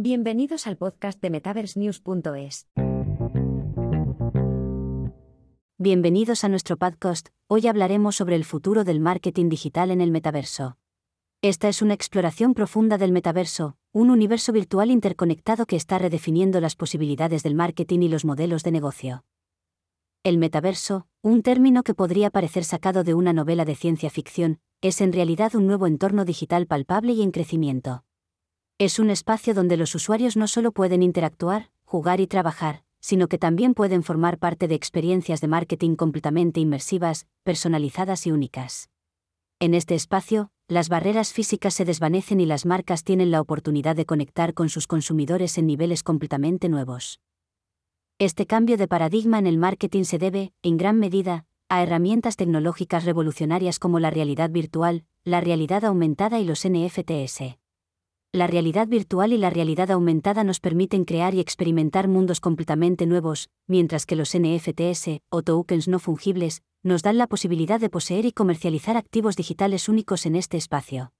Bienvenidos al podcast de MetaverseNews.es. Bienvenidos a nuestro podcast. Hoy hablaremos sobre el futuro del marketing digital en el metaverso. Esta es una exploración profunda del metaverso, un universo virtual interconectado que está redefiniendo las posibilidades del marketing y los modelos de negocio. El metaverso, un término que podría parecer sacado de una novela de ciencia ficción, es en realidad un nuevo entorno digital palpable y en crecimiento. Es un espacio donde los usuarios no solo pueden interactuar, jugar y trabajar, sino que también pueden formar parte de experiencias de marketing completamente inmersivas, personalizadas y únicas. En este espacio, las barreras físicas se desvanecen y las marcas tienen la oportunidad de conectar con sus consumidores en niveles completamente nuevos. Este cambio de paradigma en el marketing se debe, en gran medida, a herramientas tecnológicas revolucionarias como la realidad virtual, la realidad aumentada y los NFTs. La realidad virtual y la realidad aumentada nos permiten crear y experimentar mundos completamente nuevos, mientras que los NFTs, o tokens no fungibles, nos dan la posibilidad de poseer y comercializar activos digitales únicos en este espacio.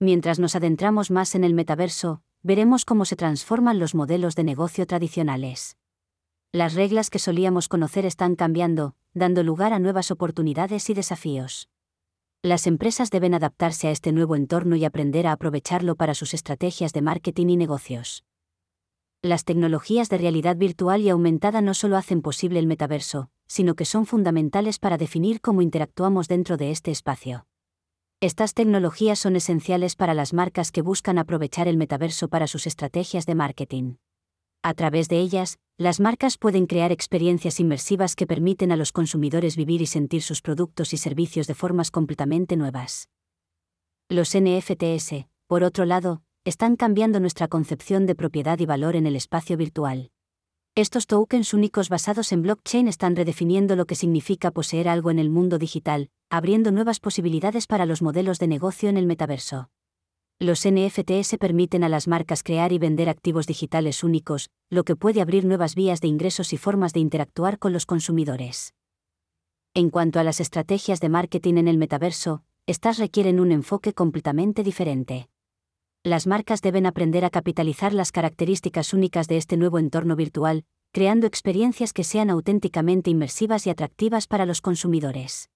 Mientras nos adentramos más en el metaverso, veremos cómo se transforman los modelos de negocio tradicionales. Las reglas que solíamos conocer están cambiando, dando lugar a nuevas oportunidades y desafíos. Las empresas deben adaptarse a este nuevo entorno y aprender a aprovecharlo para sus estrategias de marketing y negocios. Las tecnologías de realidad virtual y aumentada no solo hacen posible el metaverso, sino que son fundamentales para definir cómo interactuamos dentro de este espacio. Estas tecnologías son esenciales para las marcas que buscan aprovechar el metaverso para sus estrategias de marketing. A través de ellas, las marcas pueden crear experiencias inmersivas que permiten a los consumidores vivir y sentir sus productos y servicios de formas completamente nuevas. Los NFTs, por otro lado, están cambiando nuestra concepción de propiedad y valor en el espacio virtual. Estos tokens únicos basados en blockchain están redefiniendo lo que significa poseer algo en el mundo digital, abriendo nuevas posibilidades para los modelos de negocio en el metaverso. Los NFTs permiten a las marcas crear y vender activos digitales únicos, lo que puede abrir nuevas vías de ingresos y formas de interactuar con los consumidores. En cuanto a las estrategias de marketing en el metaverso, estas requieren un enfoque completamente diferente las marcas deben aprender a capitalizar las características únicas de este nuevo entorno virtual, creando experiencias que sean auténticamente inmersivas y atractivas para los consumidores.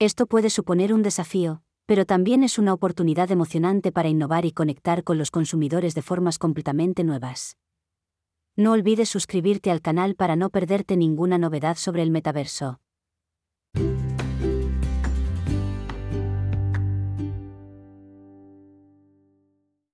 Esto puede suponer un desafío, pero también es una oportunidad emocionante para innovar y conectar con los consumidores de formas completamente nuevas. No olvides suscribirte al canal para no perderte ninguna novedad sobre el metaverso.